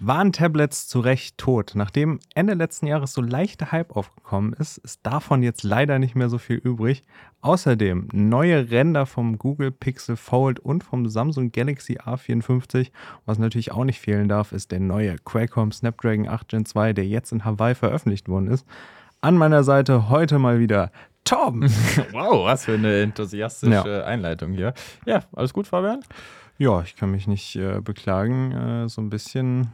Waren Tablets zu Recht tot? Nachdem Ende letzten Jahres so leichter Hype aufgekommen ist, ist davon jetzt leider nicht mehr so viel übrig. Außerdem neue Ränder vom Google Pixel Fold und vom Samsung Galaxy A54. Was natürlich auch nicht fehlen darf, ist der neue Qualcomm Snapdragon 8 Gen 2, der jetzt in Hawaii veröffentlicht worden ist. An meiner Seite heute mal wieder Tom. wow, was für eine enthusiastische ja. Einleitung hier. Ja, alles gut, Fabian? Ja, ich kann mich nicht äh, beklagen. Äh, so ein bisschen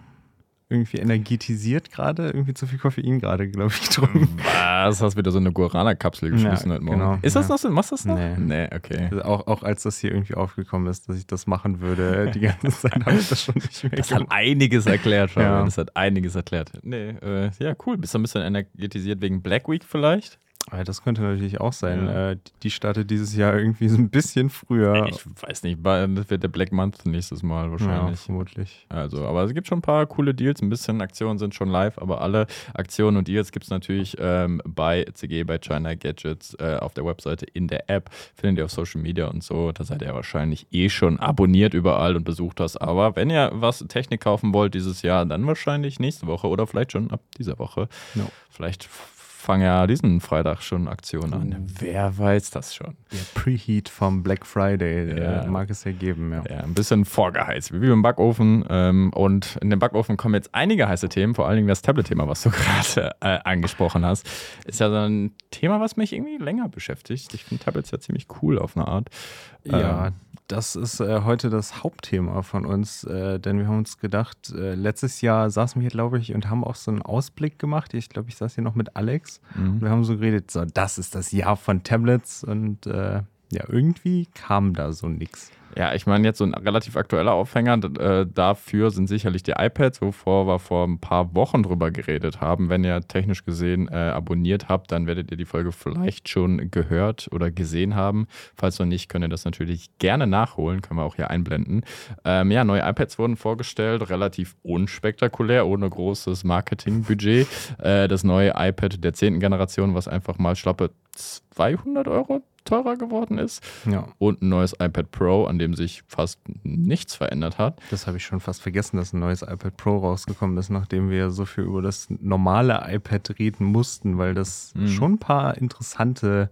irgendwie energetisiert gerade, irgendwie zu viel Koffein gerade, glaube ich, getrunken. Was? Hast wieder so eine Guarana-Kapsel geschmissen ja, heute Morgen? Genau, ist das ja. noch so? Machst du das noch? Nee. Nee, okay. Also auch, auch als das hier irgendwie aufgekommen ist, dass ich das machen würde, die ganze Zeit habe ich das schon nicht mehr Das gemacht. hat einiges erklärt, Fabian. Ja. Das hat einiges erklärt. Nee, äh, ja, cool. Bist du ein bisschen energetisiert wegen Black Week vielleicht? Das könnte natürlich auch sein. Ja. Äh, die startet dieses Jahr irgendwie so ein bisschen früher. Ich weiß nicht, das wird der Black Month nächstes Mal wahrscheinlich. Ja, vermutlich. Also, aber es gibt schon ein paar coole Deals. Ein bisschen Aktionen sind schon live, aber alle Aktionen und Deals gibt es natürlich ähm, bei CG, bei China Gadgets, äh, auf der Webseite, in der App. Findet ihr auf Social Media und so. Da seid ihr wahrscheinlich eh schon abonniert überall und besucht das. Aber wenn ihr was Technik kaufen wollt dieses Jahr, dann wahrscheinlich nächste Woche oder vielleicht schon ab dieser Woche. No. Vielleicht fangen ja diesen Freitag schon Aktionen an. Wer weiß das schon? Der Preheat vom Black Friday ja. mag es ja geben. Ja. ja, ein bisschen vorgeheizt, wie im Backofen. Ähm, und in den Backofen kommen jetzt einige heiße Themen, vor allen Dingen das Tablet-Thema, was du gerade äh, angesprochen hast. Ist ja so ein Thema, was mich irgendwie länger beschäftigt. Ich finde Tablets ja ziemlich cool auf eine Art. Ja, ähm, das ist äh, heute das Hauptthema von uns, äh, denn wir haben uns gedacht, äh, letztes Jahr saßen wir hier, glaube ich, und haben auch so einen Ausblick gemacht. Ich glaube, ich saß hier noch mit Alex mhm. und wir haben so geredet, so, das ist das Jahr von Tablets und äh, ja, irgendwie kam da so nichts. Ja, ich meine, jetzt so ein relativ aktueller Aufhänger äh, dafür sind sicherlich die iPads, wovor wir vor ein paar Wochen drüber geredet haben. Wenn ihr technisch gesehen äh, abonniert habt, dann werdet ihr die Folge vielleicht schon gehört oder gesehen haben. Falls noch nicht, könnt ihr das natürlich gerne nachholen, können wir auch hier einblenden. Ähm, ja, neue iPads wurden vorgestellt, relativ unspektakulär, ohne großes Marketingbudget. Äh, das neue iPad der 10. Generation, was einfach mal schlappe 200 Euro teurer geworden ist. Ja. Und ein neues iPad Pro, an dem sich fast nichts verändert hat. Das habe ich schon fast vergessen, dass ein neues iPad Pro rausgekommen ist, nachdem wir so viel über das normale iPad reden mussten, weil das mhm. schon ein paar interessante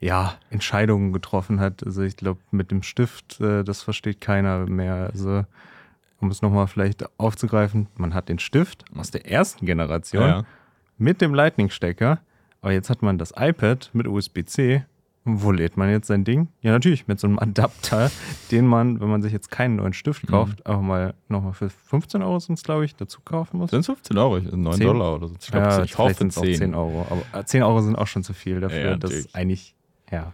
ja, Entscheidungen getroffen hat. Also ich glaube, mit dem Stift, äh, das versteht keiner mehr. Also um es nochmal vielleicht aufzugreifen, man hat den Stift aus der ersten Generation ja, ja. mit dem Lightning-Stecker, aber jetzt hat man das iPad mit USB-C wo lädt man jetzt sein Ding? Ja, natürlich, mit so einem Adapter, den man, wenn man sich jetzt keinen neuen Stift mhm. kauft, mhm. einfach mal nochmal für 15 Euro sind es, glaube ich, dazu kaufen muss. Sind es 15 Euro? 9 10? Dollar oder so. Ich, glaub, ja, ich hoffe 10. Auch 10 Euro. Aber 10 äh, Euro sind auch schon zu viel dafür, ja, dass eigentlich, ja.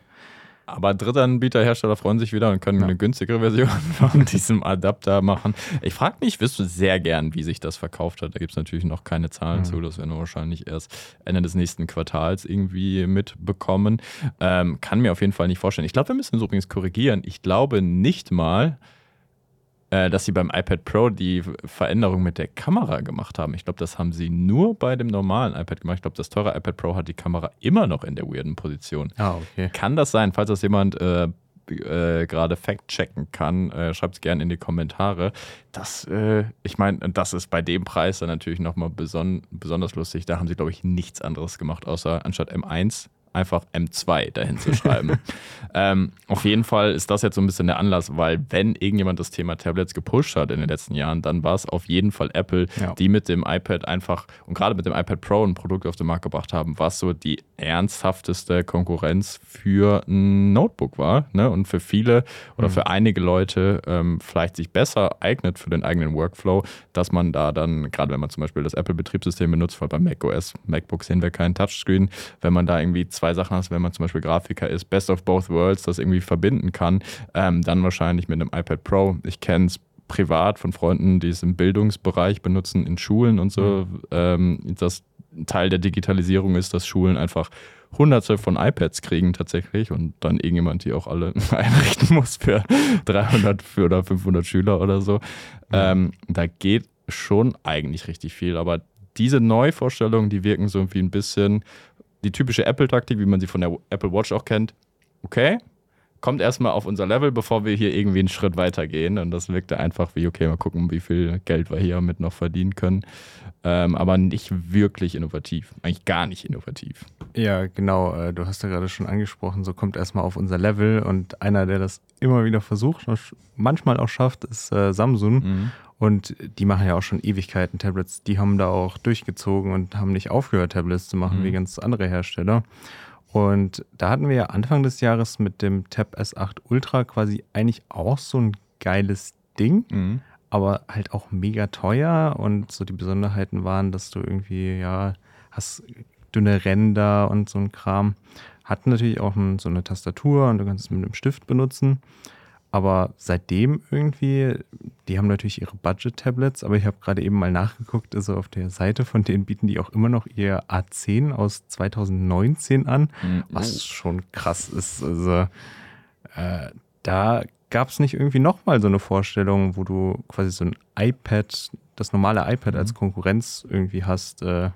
Aber Drittanbieterhersteller freuen sich wieder und können ja. eine günstigere Version von diesem Adapter machen. Ich frage mich, wüsste sehr gern, wie sich das verkauft hat. Da gibt es natürlich noch keine Zahlen mhm. zu. Das werden wir wahrscheinlich erst Ende des nächsten Quartals irgendwie mitbekommen. Ähm, kann mir auf jeden Fall nicht vorstellen. Ich glaube, wir müssen es übrigens korrigieren. Ich glaube nicht mal, äh, dass sie beim iPad Pro die Veränderung mit der Kamera gemacht haben. Ich glaube, das haben sie nur bei dem normalen iPad gemacht. Ich glaube, das teure iPad Pro hat die Kamera immer noch in der weirden Position. Ah, okay. Kann das sein, falls das jemand äh, äh, gerade fact-checken kann, äh, schreibt es gerne in die Kommentare. Das, äh, ich meine, das ist bei dem Preis dann natürlich nochmal beson besonders lustig. Da haben sie, glaube ich, nichts anderes gemacht, außer anstatt M1 einfach M2 dahin zu schreiben. ähm, auf jeden Fall ist das jetzt so ein bisschen der Anlass, weil wenn irgendjemand das Thema Tablets gepusht hat in den letzten Jahren, dann war es auf jeden Fall Apple, ja. die mit dem iPad einfach und gerade mit dem iPad Pro ein Produkt auf den Markt gebracht haben, was so die ernsthafteste Konkurrenz für ein Notebook war ne? und für viele oder mhm. für einige Leute ähm, vielleicht sich besser eignet für den eigenen Workflow, dass man da dann, gerade wenn man zum Beispiel das Apple-Betriebssystem benutzt, weil bei macOS, MacBook sehen wir keinen Touchscreen, wenn man da irgendwie zwei Sachen hast, wenn man zum Beispiel Grafiker ist, Best of Both Worlds, das irgendwie verbinden kann, ähm, dann wahrscheinlich mit einem iPad Pro. Ich kenne es privat von Freunden, die es im Bildungsbereich benutzen, in Schulen und so. Mhm. Ähm, das Teil der Digitalisierung ist, dass Schulen einfach hunderte von iPads kriegen tatsächlich und dann irgendjemand die auch alle einrichten muss für 300 oder 500 Schüler oder so. Mhm. Ähm, da geht schon eigentlich richtig viel, aber diese Neuvorstellungen, die wirken so wie ein bisschen die typische Apple-Taktik, wie man sie von der Apple Watch auch kennt. Okay, kommt erstmal auf unser Level, bevor wir hier irgendwie einen Schritt weiter gehen. Und das wirkte einfach wie, okay, mal gucken, wie viel Geld wir hier mit noch verdienen können. Ähm, aber nicht wirklich innovativ. Eigentlich gar nicht innovativ. Ja, genau. Äh, du hast ja gerade schon angesprochen, so kommt erstmal auf unser Level. Und einer, der das immer wieder versucht, manchmal auch schafft, ist äh, Samsung. Mhm. Und die machen ja auch schon Ewigkeiten Tablets. Die haben da auch durchgezogen und haben nicht aufgehört, Tablets zu machen, mhm. wie ganz andere Hersteller. Und da hatten wir ja Anfang des Jahres mit dem Tab S8 Ultra quasi eigentlich auch so ein geiles Ding, mhm. aber halt auch mega teuer. Und so die Besonderheiten waren, dass du irgendwie, ja, hast dünne Ränder und so ein Kram. Hat natürlich auch so eine Tastatur und du kannst es mit einem Stift benutzen. Aber seitdem irgendwie, die haben natürlich ihre Budget-Tablets, aber ich habe gerade eben mal nachgeguckt, also auf der Seite von denen bieten die auch immer noch ihr A10 aus 2019 an, mhm. was schon krass ist. Also äh, da gab es nicht irgendwie nochmal so eine Vorstellung, wo du quasi so ein iPad, das normale iPad mhm. als Konkurrenz irgendwie hast. Äh,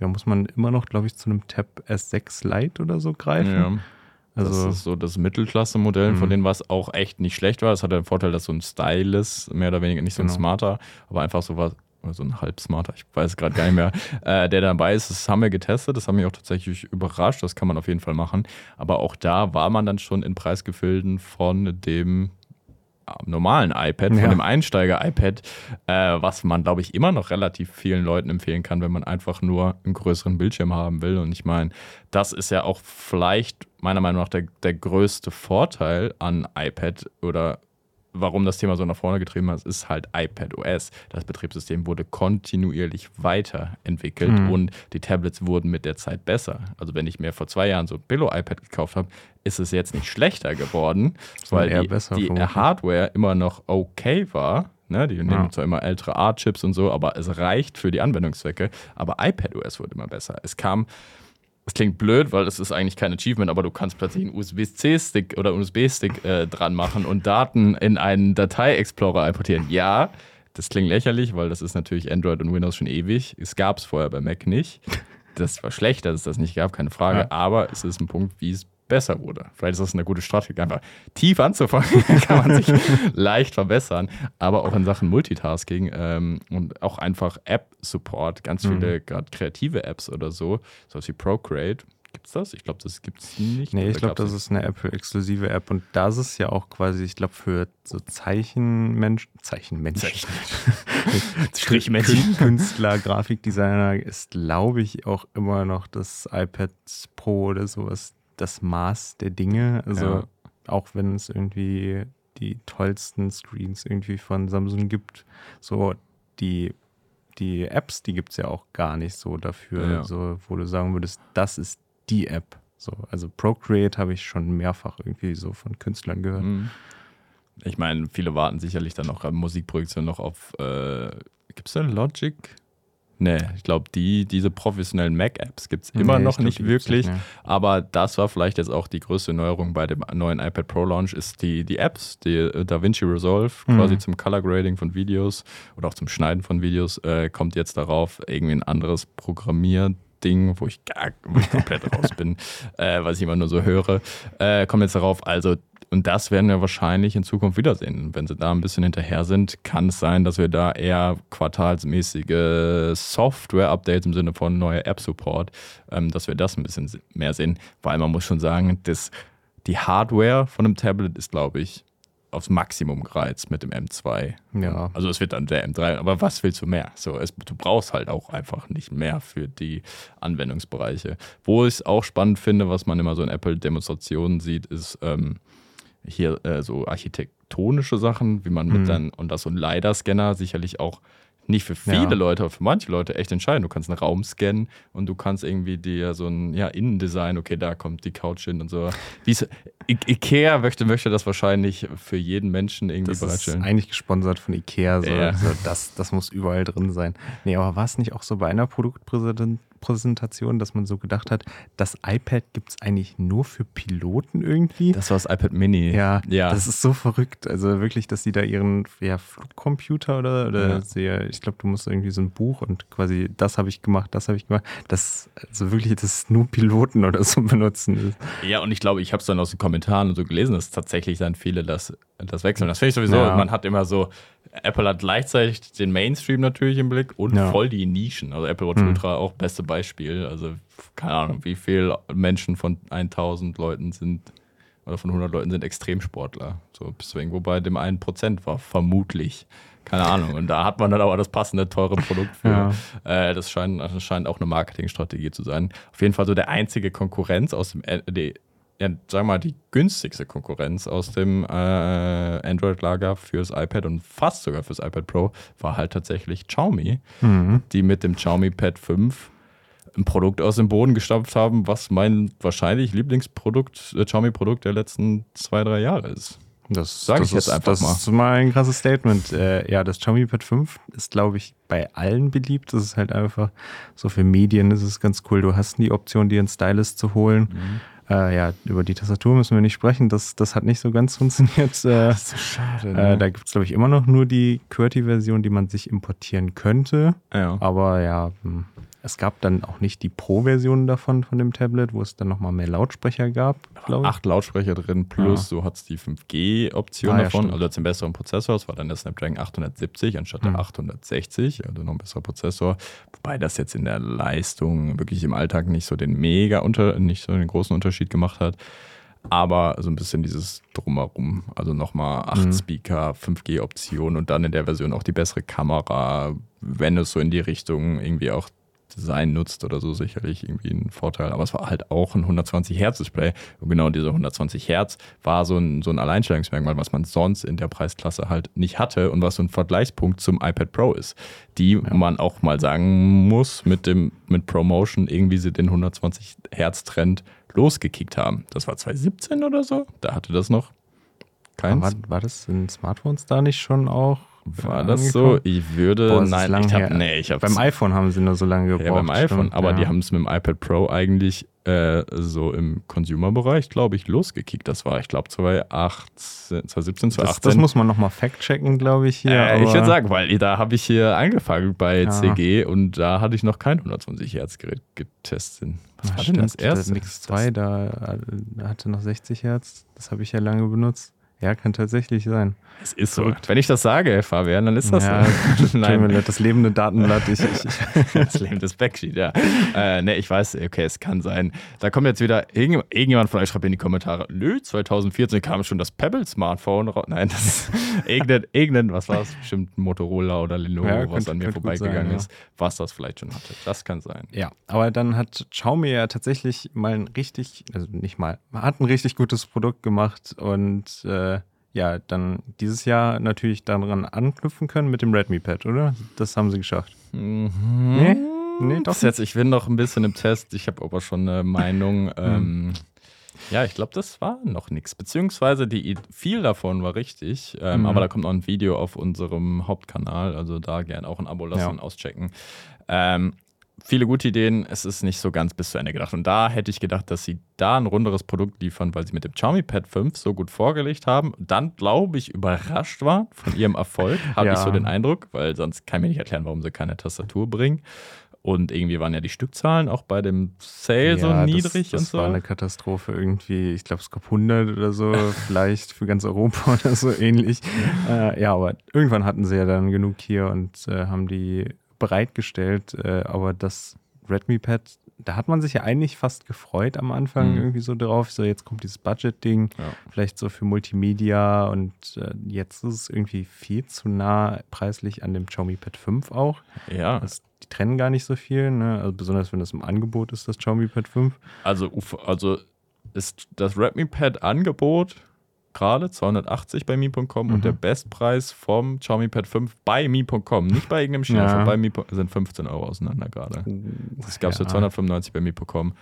ja, muss man immer noch, glaube ich, zu einem Tab S6 Lite oder so greifen. Ja. Also, das ist so das Mittelklasse-Modell, mhm. von denen was auch echt nicht schlecht war. Es hat den Vorteil, dass so ein Style ist, mehr oder weniger nicht so ein genau. Smarter, aber einfach so was, so ein halb Smarter, ich weiß gerade gar nicht mehr, äh, der dabei ist. Das haben wir getestet, das haben mich auch tatsächlich überrascht, das kann man auf jeden Fall machen. Aber auch da war man dann schon in Preisgefilden von dem normalen iPad, von ja. dem Einsteiger-iPad, äh, was man, glaube ich, immer noch relativ vielen Leuten empfehlen kann, wenn man einfach nur einen größeren Bildschirm haben will. Und ich meine, das ist ja auch vielleicht meiner Meinung nach der, der größte Vorteil an iPad oder warum das Thema so nach vorne getrieben hat, ist halt iPad OS. Das Betriebssystem wurde kontinuierlich weiterentwickelt mhm. und die Tablets wurden mit der Zeit besser. Also wenn ich mir vor zwei Jahren so ein Billo-iPad gekauft habe, ist es jetzt nicht schlechter geworden, weil die, die Hardware immer noch okay war. Ne, die nehmen ja. zwar immer ältere Art-Chips und so, aber es reicht für die Anwendungszwecke. Aber iPad OS wurde immer besser. Es kam das klingt blöd, weil das ist eigentlich kein Achievement, aber du kannst plötzlich einen USB-C-Stick oder USB-Stick äh, dran machen und Daten in einen Datei-Explorer importieren. Ja, das klingt lächerlich, weil das ist natürlich Android und Windows schon ewig. Es gab es vorher bei Mac nicht. Das war schlecht, dass es das nicht gab, keine Frage. Ja. Aber es ist ein Punkt, wie es besser wurde. Vielleicht ist das eine gute Strategie, einfach tief anzufangen, kann man sich leicht verbessern. Aber auch in Sachen Multitasking ähm, und auch einfach App-Support, ganz mhm. viele gerade kreative Apps oder so, sowas wie Procreate. Gibt es das? Ich glaube, das gibt es nicht. Nee, ich glaube, das ist eine Apple-exklusive App und das ist ja auch quasi, ich glaube, für so Zeichenmenschen, Zeichenmenschen, Strichmenschen, Künstler, Grafikdesigner ist, glaube ich, auch immer noch das iPad Pro oder sowas das Maß der Dinge. Also ja. auch wenn es irgendwie die tollsten Screens irgendwie von Samsung gibt, so die, die Apps, die gibt es ja auch gar nicht so dafür, ja. so, wo du sagen würdest, das ist die App. So, also Procreate habe ich schon mehrfach irgendwie so von Künstlern gehört. Mhm. Ich meine, viele warten sicherlich dann noch Musikproduktion noch auf, äh, gibt es da Logic? Nee, ich glaube, die, diese professionellen Mac-Apps gibt es immer nee, noch glaub, nicht wirklich. Nicht, Aber das war vielleicht jetzt auch die größte Neuerung bei dem neuen iPad Pro Launch, ist die, die Apps, die äh, DaVinci Resolve, mhm. quasi zum Color Grading von Videos oder auch zum Schneiden von Videos, äh, kommt jetzt darauf, irgendwie ein anderes Programmier Ding, wo ich gar wo ich komplett raus bin, äh, was ich immer nur so höre, äh, kommt jetzt darauf, also und das werden wir wahrscheinlich in Zukunft wiedersehen. Wenn sie da ein bisschen hinterher sind, kann es sein, dass wir da eher quartalsmäßige Software-Updates im Sinne von neuer App-Support, ähm, dass wir das ein bisschen mehr sehen. Weil man muss schon sagen, dass die Hardware von einem Tablet ist, glaube ich, aufs Maximum gereizt mit dem M2. Ja. Also es wird dann der M3, aber was willst du mehr? So, es, du brauchst halt auch einfach nicht mehr für die Anwendungsbereiche. Wo ich es auch spannend finde, was man immer so in Apple-Demonstrationen sieht, ist, ähm, hier äh, so architektonische Sachen, wie man mit mhm. dann, und das so ein LiDAR-Scanner sicherlich auch nicht für viele ja. Leute, aber für manche Leute echt entscheidend. Du kannst einen Raum scannen und du kannst irgendwie dir so ein ja, Innendesign, okay, da kommt die Couch hin und so. Wie's, I Ikea möchte, möchte das wahrscheinlich für jeden Menschen irgendwie das bereitstellen. Ist eigentlich gesponsert von Ikea, so, ja. also das, das muss überall drin sein. Nee, aber war es nicht auch so bei einer Produktpräsentation? Präsentation, dass man so gedacht hat, das iPad gibt es eigentlich nur für Piloten irgendwie. Das war das iPad Mini. Ja, ja, das ist so verrückt. Also wirklich, dass sie da ihren ja, Flugcomputer oder, oder ja. sehr, ich glaube, du musst irgendwie so ein Buch und quasi, das habe ich gemacht, das habe ich gemacht. Das, also wirklich, das nur Piloten oder so benutzen. Ja, und ich glaube, ich habe es dann aus den Kommentaren und so gelesen, dass tatsächlich dann viele das, das wechseln. Das finde ich sowieso, ja. man hat immer so, Apple hat gleichzeitig den Mainstream natürlich im Blick und ja. voll die Nischen. Also Apple Watch mhm. Ultra auch beste Beispiel. Also keine Ahnung, wie viele Menschen von 1000 Leuten sind oder von 100 Leuten sind Extremsportler. So bis irgendwo bei dem 1% war vermutlich. Keine Ahnung. Und da hat man dann aber das passende, teure Produkt für. Ja. Äh, das, scheint, das scheint auch eine Marketingstrategie zu sein. Auf jeden Fall so der einzige Konkurrenz aus dem, ja, sag mal, die günstigste Konkurrenz aus dem äh, Android-Lager fürs iPad und fast sogar fürs iPad Pro war halt tatsächlich Xiaomi, mhm. die mit dem Xiaomi Pad 5 ein Produkt aus dem Boden gestampft haben, was mein wahrscheinlich Lieblingsprodukt, äh, Xiaomi-Produkt der letzten zwei, drei Jahre ist. Das sage ich jetzt einfach das mal. Das ist mal ein krasses Statement. Äh, ja, das Xiaomi Pad 5 ist, glaube ich, bei allen beliebt. Das ist halt einfach so für Medien, ist ganz cool. Du hast die Option, dir einen Stylus zu holen. Mhm äh, ja, über die Tastatur müssen wir nicht sprechen. Das, das hat nicht so ganz funktioniert. Äh, das ist so schade. Ne? Äh, da gibt es, glaube ich, immer noch nur die QWERTY-Version, die man sich importieren könnte. Ja. Aber ja, hm, es gab dann auch nicht die Pro-Version davon, von dem Tablet, wo es dann nochmal mehr Lautsprecher gab, glaube ich. Acht Lautsprecher drin, plus ja. so hat es die 5G-Option ah, davon, ja, also jetzt den besseren Prozessor. Es war dann der Snapdragon 870 anstatt mhm. der 860, also noch ein besserer Prozessor. Wobei das jetzt in der Leistung wirklich im Alltag nicht so den mega unter, nicht so den großen Unterschied gemacht hat aber so ein bisschen dieses Drumherum. Also nochmal 8 mhm. Speaker, 5G-Option und dann in der Version auch die bessere Kamera, wenn es so in die Richtung irgendwie auch Design nutzt oder so, sicherlich irgendwie ein Vorteil. Aber es war halt auch ein 120 Hertz Display. Und genau diese 120 Hertz war so ein, so ein Alleinstellungsmerkmal, was man sonst in der Preisklasse halt nicht hatte und was so ein Vergleichspunkt zum iPad Pro ist, die ja. man auch mal sagen muss, mit dem mit Promotion irgendwie sie den 120 Hertz Trend losgekickt haben. Das war 2017 oder so. Da hatte das noch keins. War, war das in Smartphones da nicht schon auch? War das so? Ich würde. Boah, nein, ich hab, nee, ich Beim iPhone haben sie nur so lange gebraucht. Ja, beim iPhone, stimmt, aber ja. die haben es mit dem iPad Pro eigentlich äh, so im Consumer-Bereich, glaube ich, losgekickt. Das war, ich glaube, 2018, 2017, 2018. Das, das muss man nochmal fact-checken, glaube ich, hier. Äh, ich würde sagen, weil da habe ich hier angefangen bei ja. CG und da hatte ich noch kein 120 Hertz Gerät getestet. Was war denn das erste? Der Mix 2, da hatte noch 60 Hertz. Das habe ich ja lange benutzt. Ja, kann tatsächlich sein. Es ist so. Wenn ich das sage, Fabian, dann ist das ja, so. Nein. Das lebende Datenblatt. Ich, ich. das lebende Backsheet, ja. Äh, ne, ich weiß, okay, es kann sein. Da kommt jetzt wieder, irgendjemand von euch schreibt in die Kommentare, nö, 2014 kam schon das Pebble-Smartphone raus. Nein, das ist irgendein, irgendein, was war es? Bestimmt Motorola oder Lenovo, ja, was an mir vorbeigegangen sein, ist, ja. was das vielleicht schon hatte. Das kann sein. Ja, aber dann hat Xiaomi ja tatsächlich mal ein richtig, also nicht mal, hat ein richtig gutes Produkt gemacht und äh, ja, dann dieses Jahr natürlich daran anknüpfen können mit dem Redmi Pad, oder? Das haben sie geschafft. Mhm. Nee? Nee, doch jetzt. Ich bin noch ein bisschen im Test. Ich habe aber schon eine Meinung. ähm, ja, ich glaube, das war noch nichts. Beziehungsweise die, viel davon war richtig. Ähm, mhm. Aber da kommt noch ein Video auf unserem Hauptkanal. Also da gerne auch ein Abo lassen ja. und auschecken. Ähm, viele gute Ideen. Es ist nicht so ganz bis zu Ende gedacht. Und da hätte ich gedacht, dass sie da ein runderes Produkt liefern, weil sie mit dem Xiaomi Pad 5 so gut vorgelegt haben. Dann, glaube ich, überrascht waren von ihrem Erfolg, habe ja. ich so den Eindruck, weil sonst kann ich mir nicht erklären, warum sie keine Tastatur bringen. Und irgendwie waren ja die Stückzahlen auch bei dem Sale ja, so niedrig. Das, das so. war eine Katastrophe irgendwie. Ich glaube, es gab 100 oder so, vielleicht für ganz Europa oder so ähnlich. Äh, ja, aber irgendwann hatten sie ja dann genug hier und äh, haben die bereitgestellt, äh, aber das Redmi Pad, da hat man sich ja eigentlich fast gefreut am Anfang mhm. irgendwie so drauf. So, jetzt kommt dieses Budget-Ding, ja. vielleicht so für Multimedia und äh, jetzt ist es irgendwie viel zu nah preislich an dem Xiaomi Pad 5 auch. Ja. Das, die trennen gar nicht so viel, ne? also besonders wenn das im Angebot ist, das Xiaomi Pad 5. Also, also ist das Redmi Pad Angebot gerade 280 bei Mi.com mhm. und der Bestpreis vom Xiaomi Pad 5 bei Mi.com, nicht bei irgendeinem China, ja. bei Mi sind 15 Euro auseinander gerade. Das gab es ja. für 295 bei Mi.com.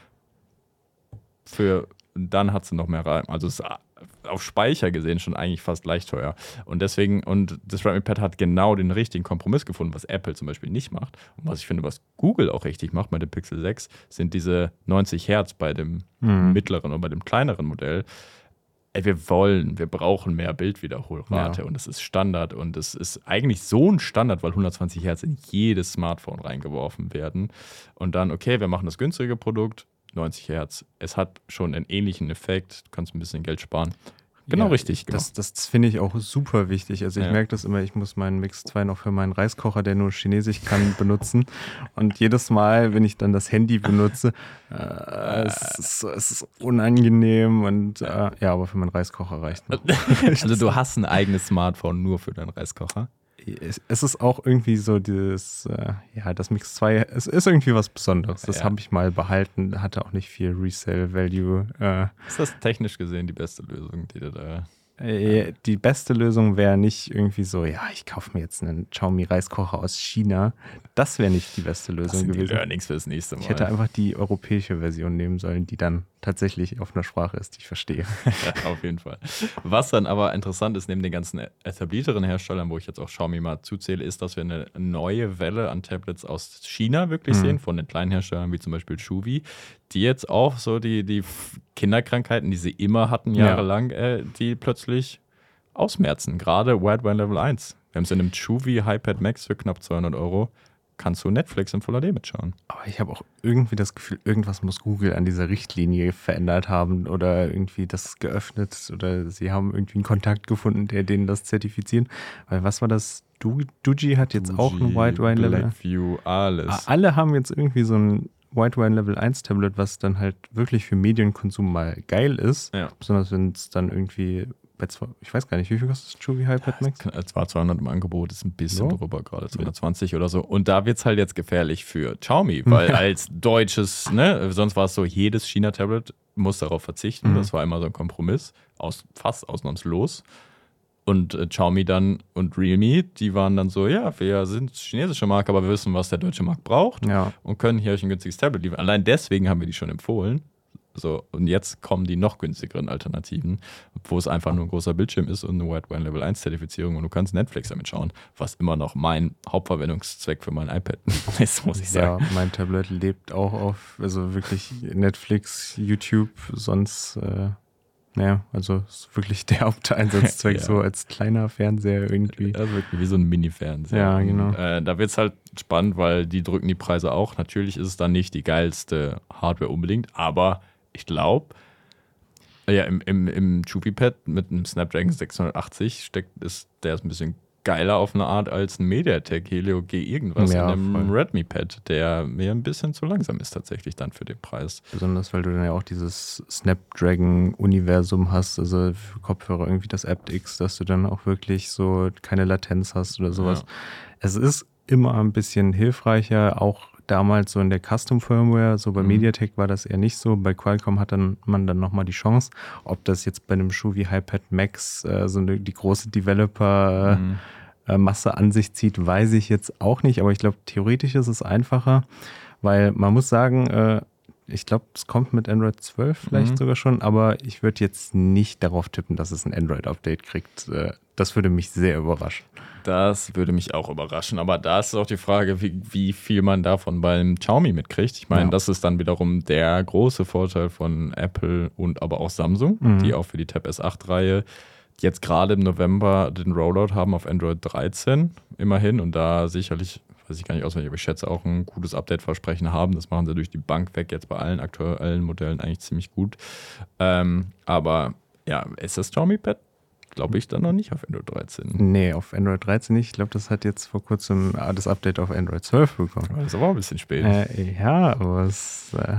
Für dann hat sie noch mehr rein. Also es auf Speicher gesehen schon eigentlich fast leicht teuer. Und deswegen, und das Redmi Pad hat genau den richtigen Kompromiss gefunden, was Apple zum Beispiel nicht macht. Und was ich finde, was Google auch richtig macht bei dem Pixel 6, sind diese 90 Hertz bei dem mhm. mittleren und bei dem kleineren Modell. Ey, wir wollen, wir brauchen mehr Bildwiederholrate ja. und es ist Standard und es ist eigentlich so ein Standard, weil 120 Hertz in jedes Smartphone reingeworfen werden. Und dann, okay, wir machen das günstige Produkt, 90 Hertz. Es hat schon einen ähnlichen Effekt, du kannst ein bisschen Geld sparen. Genau ja, richtig. Genau. Das, das finde ich auch super wichtig. Also ich ja. merke das immer, ich muss meinen Mix 2 noch für meinen Reiskocher, der nur Chinesisch kann, benutzen. Und jedes Mal, wenn ich dann das Handy benutze, äh, es, ist, es, ist, unangenehm und äh, ja, aber für meinen Reiskocher reicht noch. Also du hast ein eigenes Smartphone nur für deinen Reiskocher? Es ist auch irgendwie so dieses, äh, ja, das Mix 2, es ist irgendwie was Besonderes. Das ja. habe ich mal behalten, hatte auch nicht viel Resale-Value. Äh, ist das technisch gesehen die beste Lösung, die du da äh, die beste Lösung wäre nicht irgendwie so, ja, ich kaufe mir jetzt einen Xiaomi Reiskocher aus China. Das wäre nicht die beste Lösung das sind gewesen. Die Learnings fürs nächste Mal. Ich hätte einfach die europäische Version nehmen sollen, die dann tatsächlich auf einer Sprache ist, die ich verstehe. ja, auf jeden Fall. Was dann aber interessant ist, neben den ganzen etablierteren Herstellern, wo ich jetzt auch Xiaomi mal zuzähle, ist, dass wir eine neue Welle an Tablets aus China wirklich mhm. sehen, von den kleinen Herstellern wie zum Beispiel Chuvi, die jetzt auch so die, die Kinderkrankheiten, die sie immer hatten, jahrelang, ja. äh, die plötzlich ausmerzen. Gerade Wideband Level 1. Wir haben es in einem Chuvi iPad Max für knapp 200 Euro. Kannst du Netflix in Full HD mitschauen. Aber ich habe auch irgendwie das Gefühl, irgendwas muss Google an dieser Richtlinie verändert haben oder irgendwie das geöffnet oder sie haben irgendwie einen Kontakt gefunden, der denen das zertifiziert. Weil was war das? Du, Duji hat jetzt Duji, auch ein Wideband Level. Blackview, alles. Alle haben jetzt irgendwie so ein White Wine Level 1 Tablet, was dann halt wirklich für Medienkonsum mal geil ist. Ja. Besonders wenn es dann irgendwie bei zwei, ich weiß gar nicht, wie viel kostet das Chuvi iPad Max? Es war 200 im Angebot, ist ein bisschen so? drüber gerade, 220 oder so. Und da wird es halt jetzt gefährlich für Xiaomi, weil ja. als deutsches, ne, sonst war es so, jedes China-Tablet muss darauf verzichten. Mhm. Das war immer so ein Kompromiss, aus, fast ausnahmslos. Und äh, Xiaomi dann und Realme, die waren dann so, ja, wir sind chinesische Marke, aber wir wissen, was der deutsche Markt braucht ja. und können hier euch ein günstiges Tablet liefern. Allein deswegen haben wir die schon empfohlen. So, und jetzt kommen die noch günstigeren Alternativen, wo es einfach nur ein großer Bildschirm ist und eine White Wine Level 1 Zertifizierung und du kannst Netflix damit schauen, was immer noch mein Hauptverwendungszweck für mein iPad ist, muss ich sagen. Ja, mein Tablet lebt auch auf, also wirklich Netflix, YouTube, sonst äh, naja, also ist wirklich der Haupteinsatzzweck, ja. so als kleiner Fernseher irgendwie. Also wirklich wie so ein Mini-Fernseher. Ja, genau. Und, äh, da wird es halt spannend, weil die drücken die Preise auch. Natürlich ist es dann nicht die geilste Hardware unbedingt, aber ich glaube, ja, im, im, im Chubby-Pad mit einem Snapdragon 680 steckt, ist der ist ein bisschen geiler auf eine Art als ein MediaTek Helio G irgendwas ja, in einem Redmi Pad, der mir ein bisschen zu langsam ist tatsächlich dann für den Preis. Besonders weil du dann ja auch dieses Snapdragon-Universum hast, also für Kopfhörer irgendwie das aptX, dass du dann auch wirklich so keine Latenz hast oder sowas. Ja. Es ist immer ein bisschen hilfreicher, auch damals so in der Custom Firmware, so bei mhm. MediaTek war das eher nicht so. Bei Qualcomm hat dann man dann nochmal die Chance, ob das jetzt bei einem Schuh wie HiPad Max äh, so eine, die große Developer mhm. äh, Masse an sich zieht, weiß ich jetzt auch nicht, aber ich glaube, theoretisch ist es einfacher, weil man muss sagen, äh, ich glaube, es kommt mit Android 12 vielleicht mhm. sogar schon, aber ich würde jetzt nicht darauf tippen, dass es ein Android-Update kriegt. Äh, das würde mich sehr überraschen. Das würde mich auch überraschen. Aber da ist auch die Frage, wie, wie viel man davon beim Xiaomi mitkriegt. Ich meine, ja. das ist dann wiederum der große Vorteil von Apple und aber auch Samsung, mhm. die auch für die Tab S8-Reihe jetzt gerade im November den Rollout haben auf Android 13 immerhin und da sicherlich, weiß ich gar nicht auswendig, aber ich schätze auch ein gutes Update-Versprechen haben. Das machen sie durch die Bank weg jetzt bei allen aktuellen Modellen eigentlich ziemlich gut. Ähm, aber ja, ist das Xiaomi Pad glaube ich, dann noch nicht auf Android 13. Nee, auf Android 13 nicht. Ich glaube, das hat jetzt vor kurzem ah, das Update auf Android 12 bekommen. Das ist aber auch ein bisschen spät. Äh, ja, aber es, äh,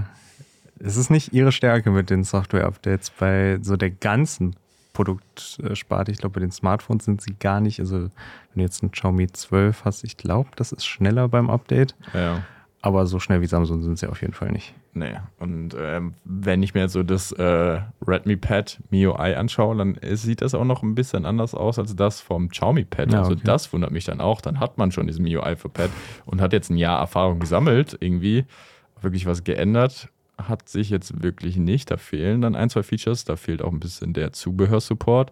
es ist nicht ihre Stärke mit den Software-Updates bei so der ganzen Produktsparte. Ich glaube, bei den Smartphones sind sie gar nicht. Also, wenn du jetzt ein Xiaomi 12 hast, ich glaube, das ist schneller beim Update. Ja. Aber so schnell wie Samsung sind sie auf jeden Fall nicht. Nee. Und ähm, wenn ich mir so das äh, Redmi Pad MIUI anschaue, dann sieht das auch noch ein bisschen anders aus als das vom Xiaomi Pad. Ja, also das wundert mich dann auch. Dann hat man schon diesen MIUI für Pad und hat jetzt ein Jahr Erfahrung gesammelt, irgendwie wirklich was geändert. Hat sich jetzt wirklich nicht. Da fehlen dann ein, zwei Features. Da fehlt auch ein bisschen der Zubehörsupport.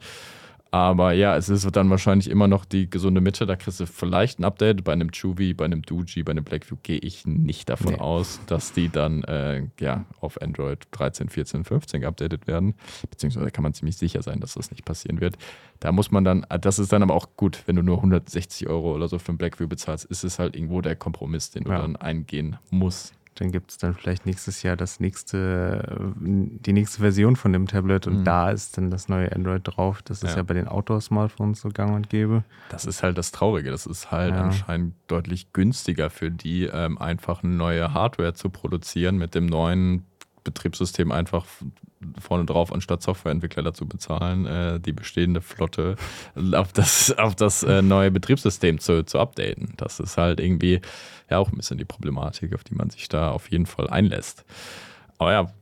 Aber ja, es ist dann wahrscheinlich immer noch die gesunde Mitte. Da kriegst du vielleicht ein Update. Bei einem Chuvi, bei einem Doji, bei einem Blackview gehe ich nicht davon nee. aus, dass die dann äh, ja, auf Android 13, 14, 15 geupdatet werden. Beziehungsweise kann man ziemlich sicher sein, dass das nicht passieren wird. Da muss man dann, das ist dann aber auch gut, wenn du nur 160 Euro oder so für ein Blackview bezahlst, ist es halt irgendwo der Kompromiss, den du ja. dann eingehen musst. Dann gibt es dann vielleicht nächstes Jahr das nächste, die nächste Version von dem Tablet und mhm. da ist dann das neue Android drauf. Das ist ja, ja bei den Outdoor-Smartphones so gang und gäbe. Das ist halt das Traurige. Das ist halt ja. anscheinend deutlich günstiger für die, ähm, einfach neue Hardware zu produzieren mit dem neuen Betriebssystem einfach vorne drauf, anstatt Softwareentwickler dazu bezahlen, äh, die bestehende Flotte auf das, auf das äh, neue Betriebssystem zu, zu updaten. Das ist halt irgendwie ja auch ein bisschen die Problematik, auf die man sich da auf jeden Fall einlässt. Aber ja,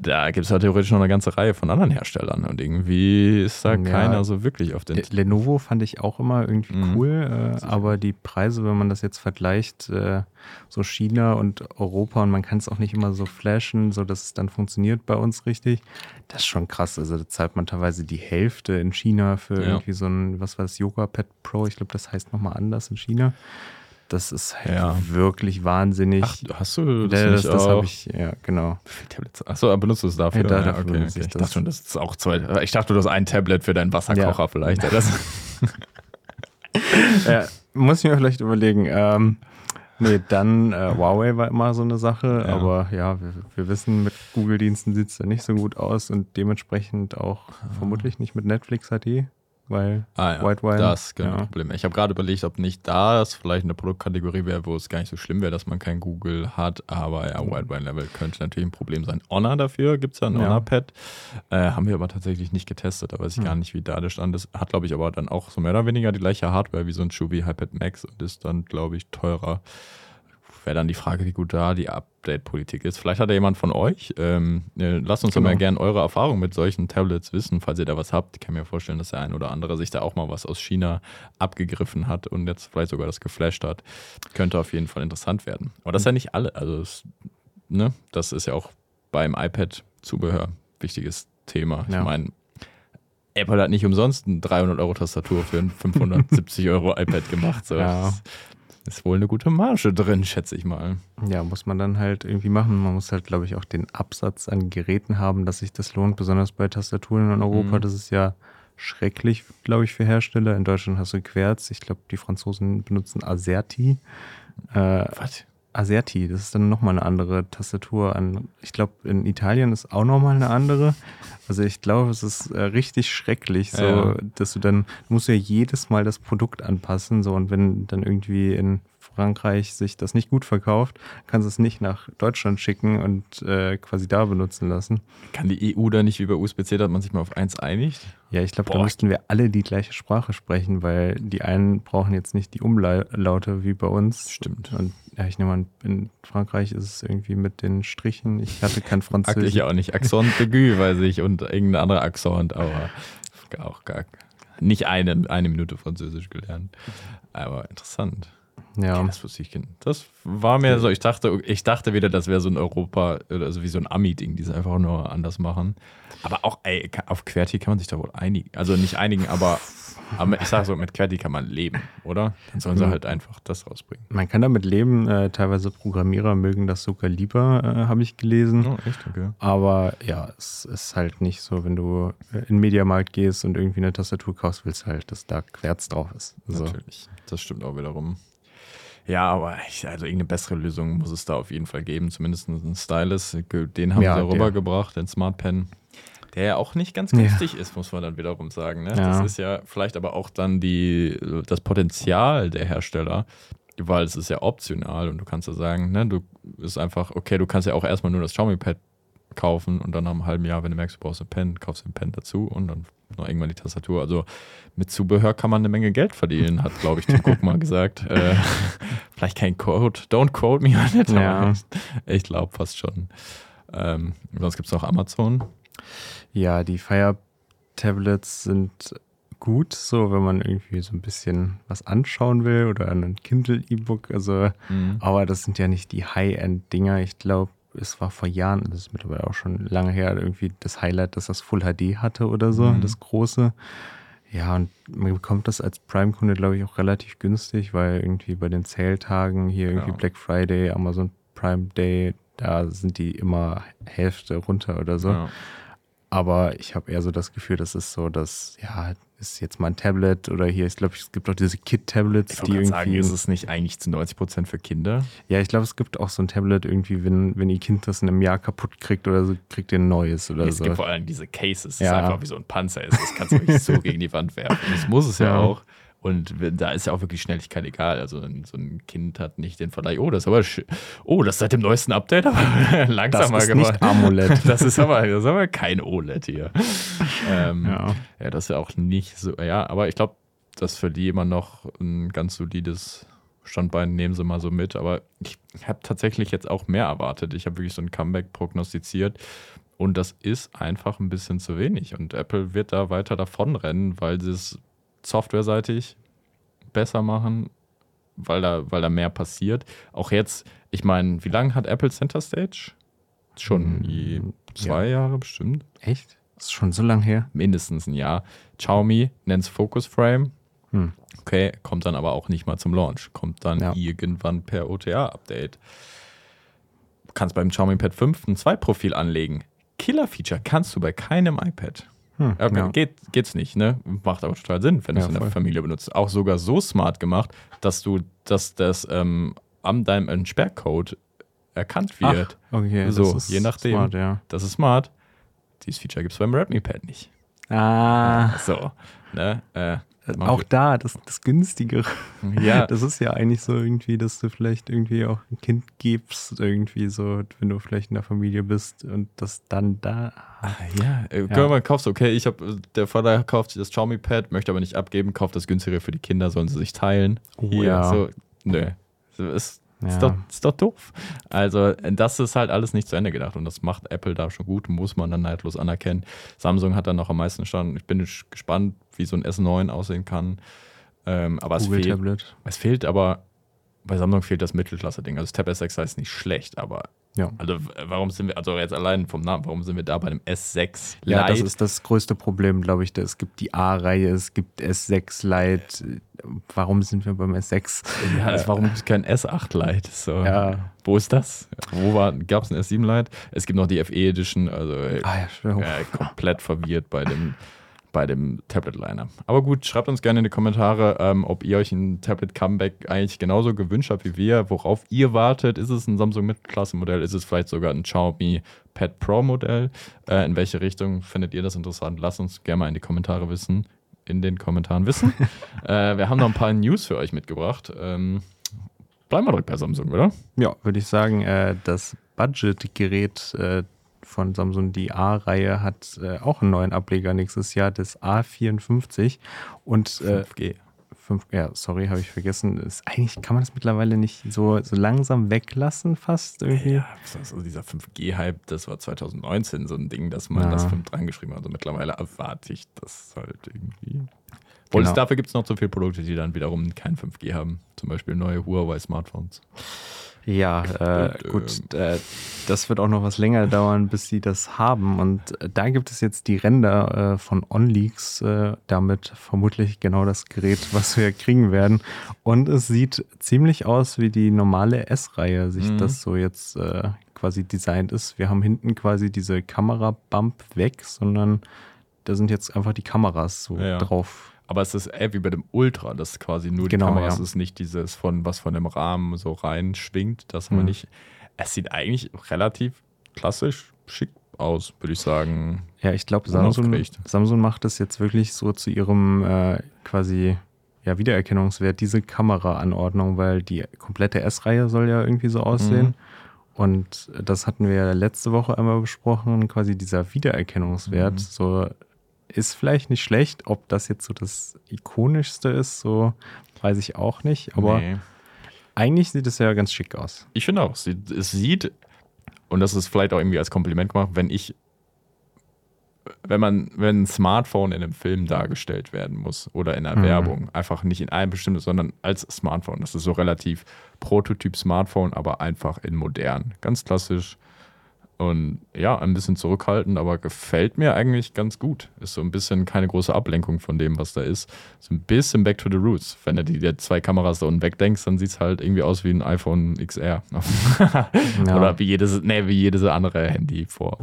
da gibt es ja theoretisch noch eine ganze Reihe von anderen Herstellern und irgendwie ist da ja, keiner so wirklich auf den. Lenovo fand ich auch immer irgendwie mhm. cool, äh, aber die Preise, wenn man das jetzt vergleicht, äh, so China und Europa und man kann es auch nicht immer so flashen, so dass es dann funktioniert bei uns richtig, das ist schon krass. Also da zahlt man teilweise die Hälfte in China für ja. irgendwie so ein, was war das, Yoga Pad Pro, ich glaube, das heißt nochmal anders in China. Das ist halt ja. wirklich wahnsinnig. Ach, hast du das? Ja, das, das habe ich, ja, genau. Achso, benutzt du es dafür? Ja, da, ja, okay, okay. Ich, ich dachte schon, das ist auch zwei. Ich dachte, du hast ein Tablet für deinen Wasserkocher ja. vielleicht. ja, muss ich mir vielleicht überlegen. Ähm, nee, dann äh, Huawei war immer so eine Sache, ja. aber ja, wir, wir wissen, mit Google-Diensten sieht es ja nicht so gut aus und dementsprechend auch ah. vermutlich nicht mit Netflix HD weil ah, ja. White Wine. Das ist genau ja. Problem. Ich habe gerade überlegt, ob nicht da es vielleicht eine Produktkategorie wäre, wo es gar nicht so schlimm wäre, dass man kein Google hat, aber ja, White Wine Level könnte natürlich ein Problem sein. Honor dafür gibt es ja ein ja. Honor Pad. Äh, haben wir aber tatsächlich nicht getestet, da weiß ich hm. gar nicht, wie da der Stand ist. Hat, glaube ich, aber dann auch so mehr oder weniger die gleiche Hardware wie so ein Schubi iPad Max und ist dann, glaube ich, teurer wäre dann die Frage, wie gut da die Update-Politik ist. Vielleicht hat da jemand von euch. Ähm, äh, lasst uns genau. doch mal gerne eure Erfahrungen mit solchen Tablets wissen, falls ihr da was habt. Ich kann mir vorstellen, dass der ein oder andere sich da auch mal was aus China abgegriffen hat und jetzt vielleicht sogar das geflasht hat. Könnte auf jeden Fall interessant werden. Aber das ist ja nicht alle. Also, das, ne, das ist ja auch beim iPad-Zubehör wichtiges Thema. Ja. Ich meine, Apple hat nicht umsonst eine 300 Euro Tastatur für ein 570 Euro iPad gemacht. So. Ja. Ist wohl eine gute Marge drin, schätze ich mal. Ja, muss man dann halt irgendwie machen. Man muss halt, glaube ich, auch den Absatz an Geräten haben, dass sich das lohnt, besonders bei Tastaturen in Europa. Mhm. Das ist ja schrecklich, glaube ich, für Hersteller. In Deutschland hast du Querz. Ich glaube, die Franzosen benutzen Aserti. Äh, Was? Aserti, das ist dann nochmal eine andere Tastatur an. Ich glaube, in Italien ist auch nochmal eine andere. Also ich glaube, es ist äh, richtig schrecklich, so, ja. dass du dann, du musst ja jedes Mal das Produkt anpassen, so, und wenn dann irgendwie in Frankreich sich das nicht gut verkauft, kannst du es nicht nach Deutschland schicken und äh, quasi da benutzen lassen. Kann die EU da nicht wie bei USB-C, dass man sich mal auf eins einigt? Ja, ich glaube, da müssten wir alle die gleiche Sprache sprechen, weil die einen brauchen jetzt nicht die Umlaute wie bei uns. Stimmt. Und ja, ich nehme an, in Frankreich ist es irgendwie mit den Strichen. Ich hatte kein Französisch. Ich auch nicht. Accent aigu, weiß ich, und irgendein anderer Accent, aber auch gar nicht eine, eine Minute Französisch gelernt. Aber interessant. Ja. Das wusste ich. Das war mir so, ich dachte, ich dachte wieder, das wäre so ein Europa, also wie so ein Ami-Ding, die es einfach nur anders machen. Aber auch, ey, auf QWERTY kann man sich da wohl einigen. Also nicht einigen, aber, aber ich sage so, mit QWERTY kann man leben, oder? Dann sollen sie mhm. halt einfach das rausbringen. Man kann damit leben. Äh, teilweise Programmierer mögen das sogar lieber, äh, habe ich gelesen. Oh, echt? Okay. Aber ja, es ist halt nicht so, wenn du in den Mediamarkt gehst und irgendwie eine Tastatur kaufst, willst du halt, dass da Querz drauf ist. Also. Natürlich. Das stimmt auch wiederum. Ja, aber ich, also irgendeine bessere Lösung muss es da auf jeden Fall geben. Zumindest einen Stylus. Den haben ja, sie rübergebracht, den Smart Pen. Der ja auch nicht ganz günstig ja. ist, muss man dann wiederum sagen. Ne? Ja. Das ist ja vielleicht aber auch dann die, das Potenzial der Hersteller, weil es ist ja optional und du kannst ja sagen, ne, du ist einfach, okay, du kannst ja auch erstmal nur das Xiaomi Pad kaufen und dann nach einem halben Jahr, wenn du merkst, du brauchst einen Pen, kaufst du einen Pen dazu und dann noch irgendwann die Tastatur. Also mit Zubehör kann man eine Menge Geld verdienen, hat, glaube ich, Tim Cook mal gesagt. Äh, vielleicht kein Code, don't quote me on it, ja. ich glaube fast schon. Ähm, sonst gibt es noch Amazon. Ja, die Fire Tablets sind gut, so wenn man irgendwie so ein bisschen was anschauen will oder ein Kindle E-Book. Also, mhm. aber das sind ja nicht die High-End-Dinger. Ich glaube, es war vor Jahren, das ist mittlerweile auch schon lange her, irgendwie das Highlight, dass das Full HD hatte oder so, Mhm. das große. Ja, und man bekommt das als Prime-Kunde, glaube ich, auch relativ günstig, weil irgendwie bei den Sale-Tagen hier irgendwie Ja. Black Friday, Amazon Prime Day, da sind die immer Hälfte runter oder so. Ja. Aber ich habe eher so das Gefühl, das ist so, dass, ja, ist jetzt mal ein Tablet oder hier, ich glaube, es gibt auch diese Kit-Tablets, Ich die irgendwie. sagen, ist es nicht eigentlich zu 90% für Kinder? ja, ich glaube, es gibt auch so ein Tablet irgendwie, wenn, wenn ihr Kind das in einem Jahr kaputt kriegt oder so, kriegt ihr ein neues oder es so. gibt vor allem diese Cases, das Ja. einfach wie so ein Panzer ist. Das kannst du wirklich so gegen die Wand werfen. Das muss es ja, Ja. auch. Und da ist ja auch wirklich Schnelligkeit egal. Also so ein Kind hat nicht den Vergleich, oh, das ist aber oh, das ist seit dem neuesten Update aber das langsamer ist geworden. nicht AMOLED. Das ist aber, das ist aber kein OLED hier. Ähm, ja. ja. das ist ja auch nicht so. Ja, aber ich glaube, das ist für die immer noch ein ganz solides Standbein. Nehmen sie mal so mit. Aber ich habe tatsächlich jetzt auch mehr erwartet. Ich habe wirklich so ein Comeback prognostiziert. Und das ist einfach ein bisschen zu wenig. Und Apple wird da weiter davonrennen, weil sie es softwareseitig besser machen, weil da, weil da mehr passiert. Auch jetzt, ich meine, wie lange hat Apple Center Stage? Schon je zwei Jahre bestimmt. Echt? Das ist schon so lang her. Mindestens ein Jahr. Xiaomi nennt es Focus Frame. Hm. Okay, kommt dann aber auch nicht mal zum Launch. Kommt dann Ja. irgendwann per OTA-Update. Du kannst beim Xiaomi Pad 5 ein Zweitprofil anlegen. Killer-Feature kannst du bei keinem iPad. Hm, Okay, ja. geht, geht's nicht, ne? Macht aber total Sinn, wenn du Ja, es in der. Familie benutzt. Auch sogar so smart gemacht, dass du, dass das ähm, an deinem Entsperrcode erkannt wird. Ach, okay, So, das ist je nachdem. Smart, ja. Das ist smart. Dieses Feature gibt es beim Redmi Pad nicht. Ah, So, ne? Äh, auch da, das, das Günstigere. ja, Das ist ja eigentlich so irgendwie, dass du vielleicht irgendwie auch ein Kind gibst, irgendwie so, wenn du vielleicht in der Familie bist und das dann da. Ah, ja, äh, ja. man kaufst, okay, ich habe, der Vater kauft sich das Xiaomi Pad, möchte aber nicht abgeben, kauft das günstigere für die Kinder, sollen sie sich teilen. Oh, ja. so, nö. So, Ist, ist, Ja. doch, ist doch doof. Also, das ist halt alles nicht zu Ende gedacht und das macht Apple da schon gut, muss man dann neidlos anerkennen. Samsung hat dann noch am meisten stand. Ich bin gespannt, wie so ein S9 aussehen kann. Ähm, aber es fehlt, Tablet. es fehlt aber, bei Samsung fehlt das Mittelklasse-Ding. Also das Tab S6 ist nicht schlecht, aber Ja. also warum sind wir, also jetzt allein vom Namen, warum sind wir da bei dem S6 Ja, das Lite? ist das größte Problem, glaube ich. Es gibt die A-Reihe, es gibt S6 Lite. Warum sind wir beim S6? ja, also warum gibt es kein S8 Lite? So. Ja. Wo ist das? Wo war, gab es ein S7 Lite? Es gibt noch die FE Edition, also Ah ja, äh, komplett verwirrt bei dem, bei dem Tablet-Liner. Aber gut, schreibt uns gerne in die Kommentare, ähm, ob ihr euch ein Tablet-Comeback eigentlich genauso gewünscht habt wie wir, worauf ihr wartet. Ist es ein Samsung Mittelklasse-Modell? Ist es vielleicht sogar ein Xiaomi Pad Pro-Modell? Äh, in welche Richtung findet ihr das interessant? Lasst uns gerne mal in die Kommentare wissen. In den Kommentaren wissen. äh, wir haben noch ein paar News für euch mitgebracht. Ähm, bleiben wir direkt bei Samsung, oder? Ja, würde ich sagen, äh, das Budget-Gerät äh, von Samsung, die A-Reihe, hat äh, auch einen neuen Ableger nächstes Jahr, das A54. Und äh, 5G. fünf, ja, sorry, habe ich vergessen. Ist, eigentlich kann man das mittlerweile nicht so, so langsam weglassen, fast irgendwie. Ja, also dieser 5G-Hype, das war 2019 so ein Ding, dass man Ja. das 5 dran geschrieben hat. Also mittlerweile erwarte ich das halt irgendwie. Obwohl Genau. dafür gibt es noch zu viele Produkte, die dann wiederum kein 5G haben. Zum Beispiel neue Huawei-Smartphones. Ja, äh, Und, gut, äh, das wird auch noch was länger dauern, bis sie das haben. Und äh, da gibt es jetzt die Ränder äh, von OnLeaks, äh, damit vermutlich genau das Gerät, was wir kriegen werden. Und es sieht ziemlich aus wie die normale S-Reihe, sich Mhm. das so jetzt äh, quasi designt ist. Wir haben hinten quasi diese Kamera-Bump weg, sondern da sind jetzt einfach die Kameras so Ja. drauf. Aber es ist eher wie bei dem Ultra, das ist quasi nur Genau, die Kamera. Es ja. ist nicht dieses von, was von dem Rahmen so reinschwingt. Das haben wir Mhm. nicht. Es sieht eigentlich relativ klassisch schick aus, würde ich sagen. Ja, ich glaube, Samsung. Samsung macht das jetzt wirklich so zu ihrem äh, quasi ja, Wiedererkennungswert, diese Kameraanordnung, weil die komplette S-Reihe soll ja irgendwie so aussehen. Mhm. Und das hatten wir ja letzte Woche einmal besprochen, quasi dieser Wiedererkennungswert. Mhm. So ist vielleicht nicht schlecht, ob das jetzt so das ikonischste ist, so weiß ich auch nicht. Aber Nee. eigentlich sieht es ja ganz schick aus. Ich finde auch, es sieht, und das ist vielleicht auch irgendwie als Kompliment gemacht, wenn ich, wenn man, wenn ein Smartphone in einem Film dargestellt werden muss oder in einer Mhm. Werbung, einfach nicht in einem bestimmten, sondern als Smartphone. Das ist so relativ Prototyp Smartphone, aber einfach in modern. Ganz klassisch. Und ja, ein bisschen zurückhaltend, aber gefällt mir eigentlich ganz gut. Ist so ein bisschen keine große Ablenkung von dem, was da ist. So ein bisschen back to the roots. Wenn du die zwei Kameras da unten wegdenkst, dann sieht es halt irgendwie aus wie ein iPhone XR. ja. Oder wie jedes, nee, wie jedes andere Handy vor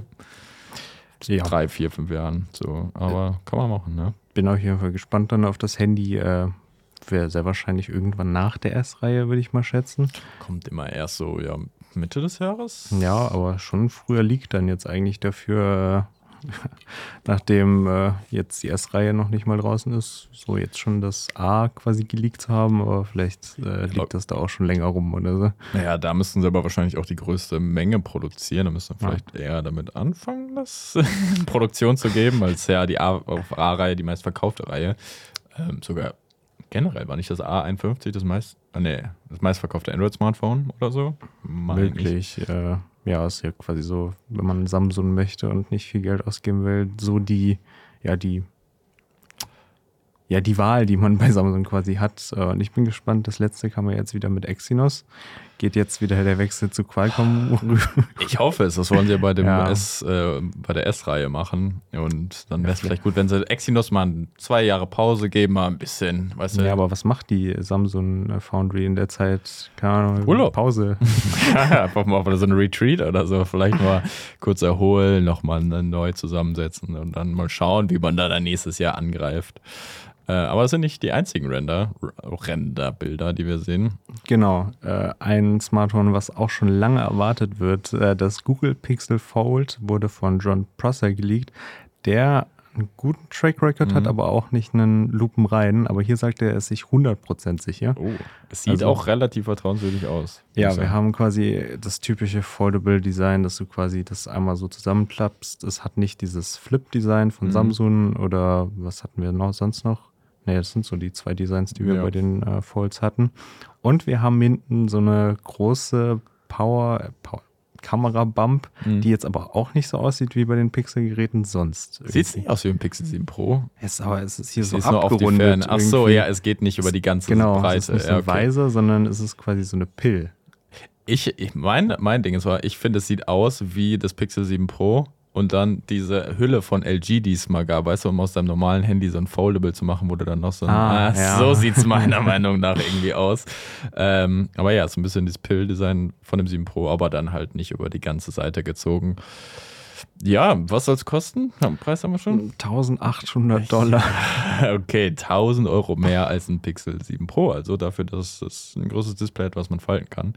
ja. drei, vier, fünf Jahren. So, aber kann man machen, ne? Bin auf jeden Fall gespannt dann auf das Handy. Äh, Wäre sehr wahrscheinlich irgendwann nach der S-Reihe, würde ich mal schätzen. Kommt immer erst so, ja, Mitte des Jahres? Ja, aber schon früher liegt dann jetzt eigentlich dafür, äh, nachdem äh, jetzt die S-Reihe noch nicht mal draußen ist, so jetzt schon das A quasi geleakt zu haben, aber vielleicht äh, liegt das da auch schon länger rum oder so. Naja, da müssten sie aber wahrscheinlich auch die größte Menge produzieren. Da müssen wir vielleicht ja. eher damit anfangen, das in Produktion zu geben, als ja die A-Reihe die meistverkaufte Reihe. Ähm, sogar generell war nicht das A51 das meist, ah, nee, das meistverkaufte Android-Smartphone oder so? Möglich. Äh, ja, ist ja quasi so, wenn man Samsung möchte und nicht viel Geld ausgeben will, so die, ja, die ja, die Wahl, die man bei Samsung quasi hat. Äh, und ich bin gespannt, das letzte kam ja jetzt wieder mit Exynos. Geht jetzt wieder der Wechsel zu Qualcomm Ich hoffe es, das wollen sie ja bei, dem ja. S, äh, bei der S-Reihe machen. Und dann wäre es vielleicht gut, wenn sie Exynos mal zwei Jahre Pause geben, mal ein bisschen, weißt du. Ja, aber was macht die Samsung Foundry in der Zeit? Keine Ahnung, Urlaub. Pause. ja, einfach mal so ein Retreat oder so. Vielleicht mal kurz erholen, nochmal neu zusammensetzen und dann mal schauen, wie man da dann nächstes Jahr angreift. Äh, aber es sind nicht die einzigen Render, Render-Bilder, die wir sehen. Genau. Äh, ein Smartphone, was auch schon lange erwartet wird, äh, das Google Pixel Fold wurde von John Prosser geleakt, der einen guten Track Record mhm. hat, aber auch nicht einen lupenreinen. Aber hier sagt er, er ist sich 100% sicher. Oh, es sieht also, auch relativ vertrauenswürdig aus. Ja, wir haben quasi das typische Foldable Design, dass du quasi das einmal so zusammenklappst. Es hat nicht dieses Flip-Design von mhm. Samsung oder was hatten wir noch sonst noch? Ne, das sind so die zwei Designs, die wir ja. bei den äh, Folds hatten. Und wir haben hinten so eine große Power, äh, Power Kamera-Bump, mhm. die jetzt aber auch nicht so aussieht wie bei den Pixel-Geräten sonst. Sieht nicht aus wie ein Pixel 7 Pro. Ist aber es ist hier Sie so abgerundet. Ach so, ja, es geht nicht über die ganze genau, Breite. Es ist nicht so ja, okay. Weiser, sondern es ist quasi so eine Pill. Ich, ich mein, mein Ding ist, ich finde, es sieht aus wie das Pixel 7 Pro, und dann diese Hülle von LG, die es mal gab, weißt du, um aus deinem normalen Handy so ein Foldable zu machen, wo du dann noch so ein, ah, ah, ja. so sieht es meiner Meinung nach irgendwie aus. Ähm, aber ja, so ein bisschen das Pill-Design von dem 7 Pro, aber dann halt nicht über die ganze Seite gezogen. Ja, was soll es kosten? Ja, Preis haben wir schon? 1800 Dollar. Okay, 1000 Euro mehr als ein Pixel 7 Pro. Also dafür, dass es ein großes Display hat, was man falten kann.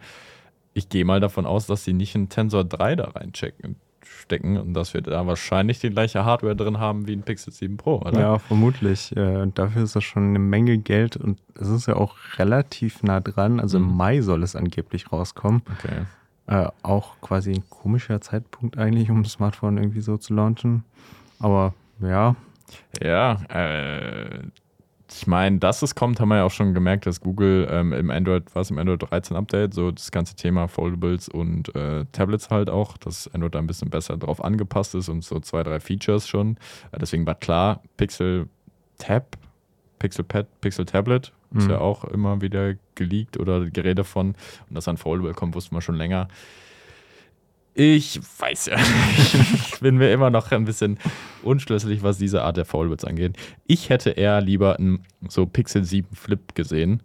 Ich gehe mal davon aus, dass sie nicht einen Tensor 3 da reinchecken stecken und dass wir da wahrscheinlich die gleiche Hardware drin haben wie ein Pixel 7 Pro, oder? Ja, vermutlich. Äh, dafür ist das schon eine Menge Geld und es ist ja auch relativ nah dran. Also mhm. im Mai soll es angeblich rauskommen. Okay. Äh, auch quasi ein komischer Zeitpunkt eigentlich, um das Smartphone irgendwie so zu launchen. Aber ja. Ja, äh, ich meine, dass es kommt, haben wir ja auch schon gemerkt, dass Google ähm, im Android, was im Android 13 Update, so das ganze Thema Foldables und äh, Tablets halt auch, dass Android da ein bisschen besser drauf angepasst ist und so zwei, drei Features schon. Äh, deswegen war klar, Pixel Tab, Pixel Pad, Pixel Tablet, mhm. ist ja auch immer wieder geleakt oder Gerede von. Und dass ein Foldable kommt, wussten wir schon länger. Ich weiß ja ich bin mir immer noch ein bisschen unschlüssig, was diese Art der Foldables angeht. Ich hätte eher lieber ein so Pixel 7 Flip gesehen.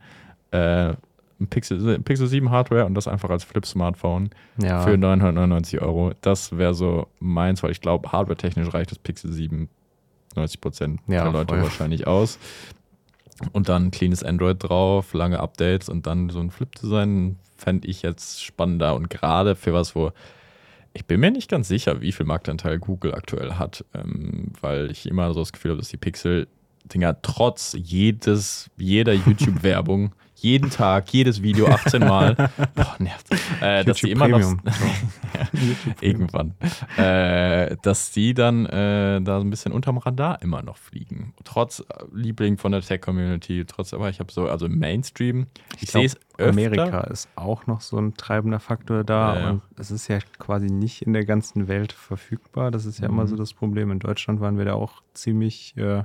Äh, ein Pixel, Pixel 7 Hardware und das einfach als Flip-Smartphone ja. für 999 Euro. Das wäre so meins, weil ich glaube, hardware-technisch reicht das Pixel 7 90 Prozent ja, der Leute voll. wahrscheinlich aus. Und dann cleanes Android drauf, lange Updates und dann so ein Flip-Design fände ich jetzt spannender und gerade für was, wo ich bin mir nicht ganz sicher, wie viel Marktanteil Google aktuell hat, ähm, weil ich immer so das Gefühl habe, dass die Pixel-Dinger trotz jedes, jeder YouTube-Werbung jeden Tag, jedes Video 18 Mal. Boah, nervt. Äh, dass die immer Premium. noch. ja, irgendwann. Äh, dass die dann äh, da so ein bisschen unterm Radar immer noch fliegen. Trotz äh, Liebling von der Tech-Community, trotz, aber ich habe so, also Mainstream. Ich, ich sehe es Amerika ist auch noch so ein treibender Faktor da. Ja, und es ist ja quasi nicht in der ganzen Welt verfügbar. Das ist ja mhm. immer so das Problem. In Deutschland waren wir da auch ziemlich. Äh,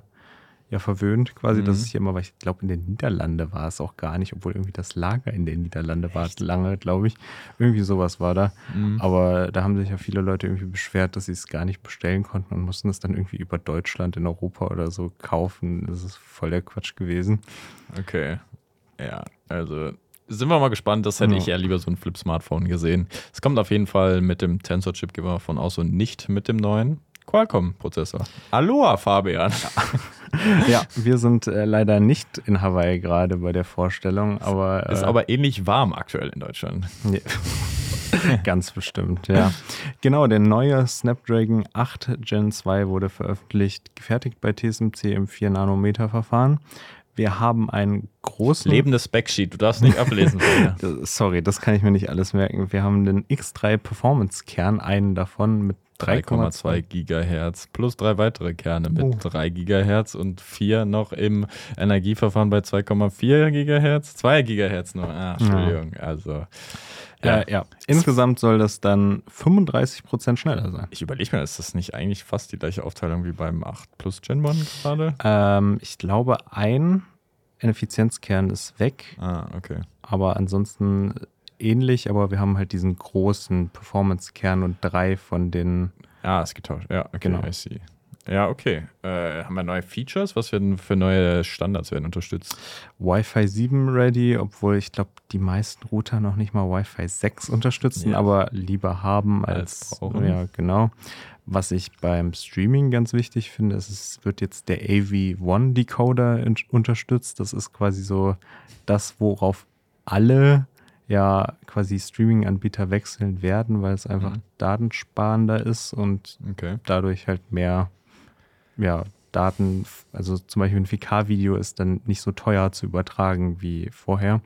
ja verwöhnt, quasi, mhm. dass es hier immer, weil ich glaube, in den Niederlande war es auch gar nicht, obwohl irgendwie das Lager in den Niederlande war lange, glaube ich. Irgendwie sowas war da. Mhm. Aber da haben sich ja viele Leute irgendwie beschwert, dass sie es gar nicht bestellen konnten und mussten es dann irgendwie über Deutschland in Europa oder so kaufen. Das ist voll der Quatsch gewesen. Okay. Ja, also sind wir mal gespannt. Das hätte ja. ich ja lieber so ein Flip-Smartphone gesehen. Es kommt auf jeden Fall mit dem Tensor-Chip, gehen wir davon aus, und nicht mit dem neuen. Qualcomm-Prozessor. Aloha, Fabian. ja, wir sind äh, leider nicht in Hawaii gerade bei der Vorstellung, aber. Äh, ist aber ähnlich warm aktuell in Deutschland. Ganz bestimmt, ja. Genau, der neue Snapdragon 8 Gen 2 wurde veröffentlicht, gefertigt bei TSMC im 4-Nanometer-Verfahren. Wir haben einen großen. Lebendes Specsheet, du darfst nicht ablesen. Sorry, das kann ich mir nicht alles merken. Wir haben den X3 Performance Kern, einen davon mit 3,2 Gigahertz plus drei weitere Kerne mit oh. 3 Gigahertz und vier noch im Energieverfahren bei 2,4 Gigahertz. 2 Gigahertz nur. Ah, Entschuldigung. Ja. Also. Ja. Äh, ja. Insgesamt soll das dann 35 Prozent schneller sein. Ich überlege mir, ist das nicht eigentlich fast die gleiche Aufteilung wie beim 8 Plus Gen 1 gerade? Ähm, ich glaube, ein Effizienzkern ist weg. Ah, okay. Aber ansonsten ähnlich, aber wir haben halt diesen großen Performance-Kern und drei von den. Ah, ist getauscht. Ja, okay, genau. I see. Ja, okay. Äh, haben wir neue Features? Was werden für neue Standards werden unterstützt? Wi-Fi 7 ready, obwohl ich glaube, die meisten Router noch nicht mal Wi-Fi 6 unterstützen, ja. aber lieber haben als, als brauchen. Ja, genau. Was ich beim Streaming ganz wichtig finde, ist, es wird jetzt der AV1 Decoder unterstützt. Das ist quasi so das, worauf alle ja quasi Streaming-Anbieter wechseln werden, weil es einfach mhm. datensparender ist und okay. dadurch halt mehr ja, Daten, also zum Beispiel ein 4K-Video ist dann nicht so teuer zu übertragen wie vorher.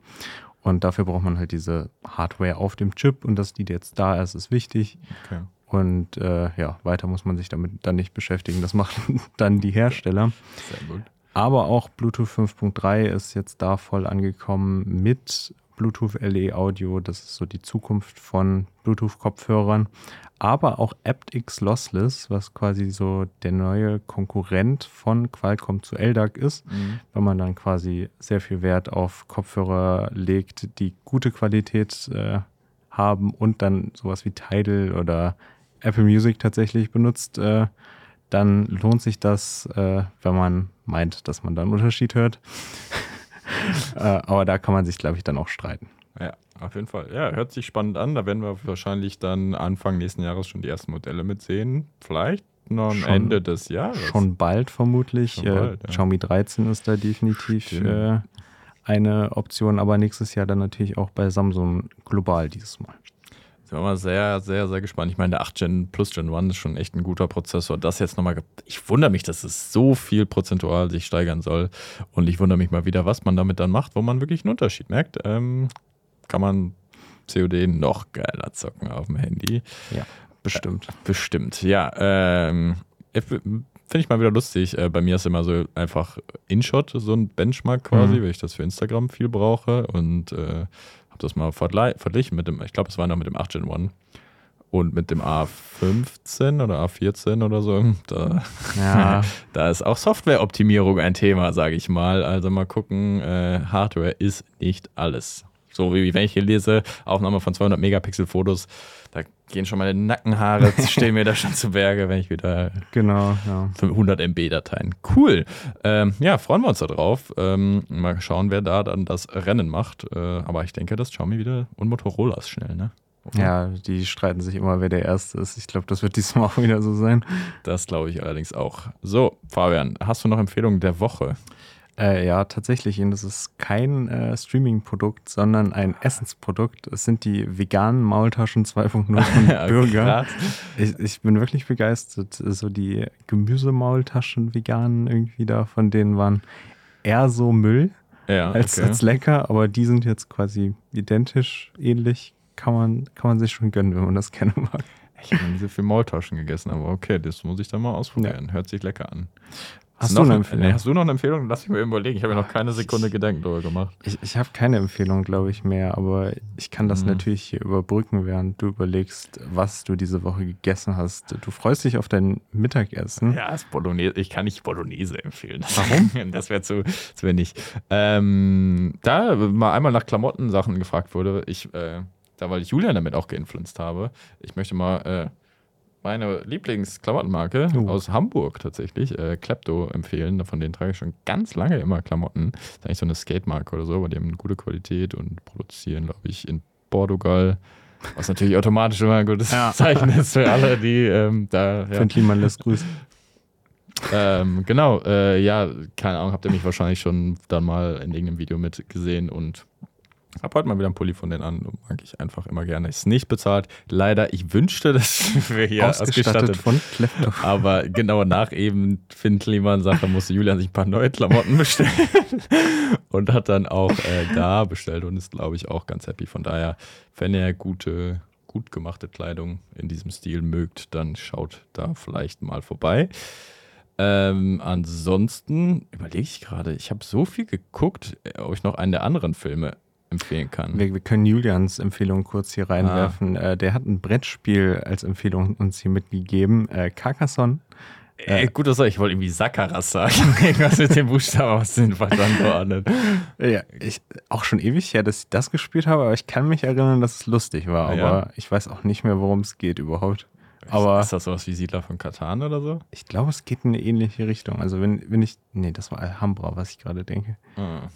Und dafür braucht man halt diese Hardware auf dem Chip und dass die jetzt da ist, ist wichtig. Okay. Und äh, ja, weiter muss man sich damit dann nicht beschäftigen. Das machen dann die Hersteller. Sehr gut. Aber auch Bluetooth 5.3 ist jetzt da voll angekommen mit Bluetooth LE Audio, das ist so die Zukunft von Bluetooth-Kopfhörern, aber auch aptX Lossless, was quasi so der neue Konkurrent von Qualcomm zu LDAC ist, mhm. wenn man dann quasi sehr viel Wert auf Kopfhörer legt, die gute Qualität äh, haben und dann sowas wie Tidal oder Apple Music tatsächlich benutzt, äh, dann lohnt sich das, äh, wenn man meint, dass man da einen Unterschied hört. äh, aber da kann man sich, glaube ich, dann auch streiten. Ja, auf jeden Fall. Ja, hört sich spannend an. Da werden wir wahrscheinlich dann Anfang nächsten Jahres schon die ersten Modelle mitsehen. Vielleicht noch am Ende des Jahres. Schon bald vermutlich. Schon bald, äh, ja. Xiaomi 13 ist da definitiv äh, eine Option, aber nächstes Jahr dann natürlich auch bei Samsung global dieses Mal. Wir mal sehr, sehr, sehr gespannt. Ich meine, der 8 Gen Plus Gen 1 ist schon echt ein guter Prozessor. Das jetzt nochmal, ich wundere mich, dass es so viel prozentual sich steigern soll. Und ich wundere mich mal wieder, was man damit dann macht, wo man wirklich einen Unterschied merkt. Ähm, kann man COD noch geiler zocken auf dem Handy. Ja, bestimmt. Äh, bestimmt, ja. Ähm, Finde ich mal wieder lustig. Äh, bei mir ist immer so einfach InShot, so ein Benchmark quasi, mhm. weil ich das für Instagram viel brauche. Und äh, habe das mal verglichen mit dem, ich glaube, es war noch mit dem 8 Gen One und mit dem A15 oder A14 oder so. Da, ja. da ist auch Softwareoptimierung ein Thema, sage ich mal. Also mal gucken, äh, Hardware ist nicht alles. So wie wenn ich hier lese, Aufnahme von 200 Megapixel Fotos, da gehen schon meine Nackenhaare, stehen mir da schon zu Berge, wenn ich wieder genau, ja. 100 MB Dateien. Cool. Ähm, ja, freuen wir uns darauf. Ähm, mal schauen, wer da dann das Rennen macht. Äh, aber ich denke, das Xiaomi wieder und Motorola ist schnell, ne? Okay. Ja, die streiten sich immer, wer der Erste ist. Ich glaube, das wird diesmal auch wieder so sein. Das glaube ich allerdings auch. So, Fabian, hast du noch Empfehlungen der Woche? Äh, ja, tatsächlich. Und das ist kein äh, Streaming-Produkt, sondern ein Essensprodukt. Es sind die veganen Maultaschen 2.0 von Bürger. Ich, ich, bin wirklich begeistert. So die Gemüsemaultaschen veganen irgendwie da, von denen waren eher so Müll ja, als, okay. als lecker, aber die sind jetzt quasi identisch, ähnlich. Kann man, kann man sich schon gönnen, wenn man das gerne mag. Ich habe nie so viel Maultaschen gegessen, aber okay, das muss ich dann mal ausprobieren. Ja. Hört sich lecker an. Hast du eine Empfehlung? Nee, hast du noch eine Empfehlung? Lass mich mal überlegen. Ich habe mir noch keine Sekunde Gedanken darüber gemacht. Ich, ich habe keine Empfehlung, glaube ich, mehr, aber ich kann das mhm. natürlich hier überbrücken, während du überlegst, was du diese Woche gegessen hast. Du freust dich auf dein Mittagessen. Ja, ist Bolognese. Ich kann nicht Bolognese empfehlen. Warum? das wäre zu, zu wenig. Ähm, da mal einmal nach Klamottensachen gefragt wurde, ich, äh, da weil ich Julian damit auch geinfluenced habe, ich möchte mal äh, meine Lieblingsklamottenmarke uh. aus Hamburg tatsächlich, äh, Klepto, empfehlen. Von denen trage ich schon ganz lange immer Klamotten. Das ist eigentlich so eine Skate-Marke oder so, aber die haben eine gute Qualität und produzieren, glaube ich, in Portugal. Was natürlich automatisch immer ein gutes ja. Zeichen ist für alle, die ähm, da. Ja. Für Klima lässt grüßen. ähm, genau, äh, ja, keine Ahnung, habt ihr mich wahrscheinlich schon dann mal in irgendeinem Video mitgesehen und habe heute mal wieder einen Pulli von denen an. Mag ich einfach immer gerne. Ist nicht bezahlt. Leider, ich wünschte, dass wir hier ausgestattet, ausgestattet von Klepto. Aber genau nach eben Finn Kliman-Sache musste Julian sich ein paar neue Klamotten bestellen. und hat dann auch äh, da bestellt und ist, glaube ich, auch ganz happy. Von daher, wenn ihr gute, gut gemachte Kleidung in diesem Stil mögt, dann schaut da vielleicht mal vorbei. Ähm, ansonsten überlege ich gerade, ich habe so viel geguckt, ob ich noch einen der anderen Filme empfehlen kann. Wir, wir können Julians Empfehlung kurz hier reinwerfen. Ah. Äh, der hat ein Brettspiel als Empfehlung uns hier mitgegeben. Äh, Carcassonne. Äh, gut, dass ich wollte irgendwie Sakaras sagen. Irgendwas mit dem Buchstaben aus den verstanden Ja, ich, auch schon ewig her, dass ich das gespielt habe, aber ich kann mich erinnern, dass es lustig war. Aber ja. ich weiß auch nicht mehr, worum es geht überhaupt. Aber ist das sowas wie Siedler von Katan oder so? Ich glaube, es geht in eine ähnliche Richtung. Also wenn, wenn ich. Nee, das war Alhambra, was ich gerade denke. Ah.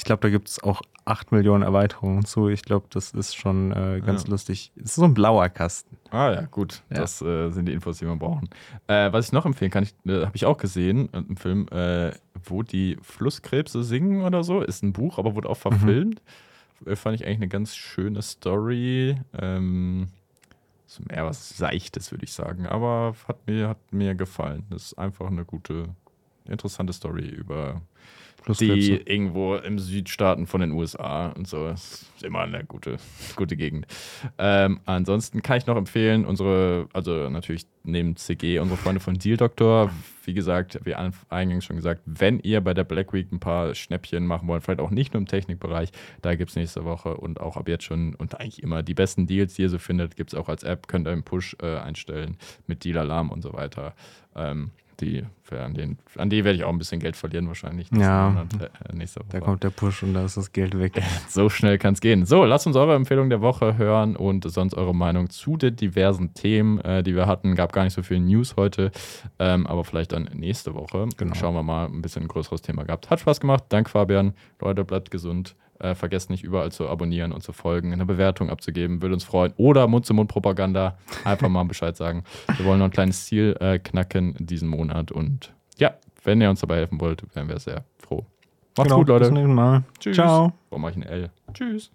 Ich glaube, da gibt es auch 8 Millionen Erweiterungen zu. Ich glaube, das ist schon äh, ganz ja. lustig. Es ist so ein blauer Kasten. Ah ja, gut. Ja. Das äh, sind die Infos, die wir brauchen. Äh, was ich noch empfehlen kann, äh, habe ich auch gesehen, im Film, äh, wo die Flusskrebse singen oder so. Ist ein Buch, aber wurde auch mhm. verfilmt. Mhm. Fand ich eigentlich eine ganz schöne Story. Ähm, so mehr was Seichtes, würde ich sagen. Aber hat mir, hat mir gefallen. Das ist einfach eine gute, interessante Story über die irgendwo im Südstaaten von den USA und so. Das ist immer eine gute, gute Gegend. Ähm, ansonsten kann ich noch empfehlen, unsere, also natürlich neben CG, unsere Freunde von Deal Doctor. Wie gesagt, wie eingangs schon gesagt, wenn ihr bei der Black Week ein paar Schnäppchen machen wollt, vielleicht auch nicht nur im Technikbereich, da gibt es nächste Woche und auch ab jetzt schon und eigentlich immer die besten Deals, die ihr so findet, gibt es auch als App, könnt ihr einen Push äh, einstellen mit Deal Alarm und so weiter. Ähm, die, an, den, an die werde ich auch ein bisschen Geld verlieren wahrscheinlich. Ja, Monat, äh, Woche. da kommt der Push und da ist das Geld weg. so schnell kann es gehen. So, lasst uns eure Empfehlung der Woche hören und sonst eure Meinung zu den diversen Themen, äh, die wir hatten. Gab gar nicht so viel News heute, ähm, aber vielleicht dann nächste Woche. Genau. Schauen wir mal, ein bisschen ein größeres Thema gehabt. Hat Spaß gemacht. Dank Fabian. Leute, bleibt gesund. Äh, vergesst nicht überall zu abonnieren und zu folgen, eine Bewertung abzugeben, würde uns freuen. Oder Mund-zu-Mund-Propaganda, einfach mal Bescheid sagen. Wir wollen noch ein kleines Ziel äh, knacken diesen Monat und ja, wenn ihr uns dabei helfen wollt, wären wir sehr froh. Macht's genau, gut, Leute. Bis nächsten Mal. Tschüss. Ciao. Warum mache ich ein L? Tschüss.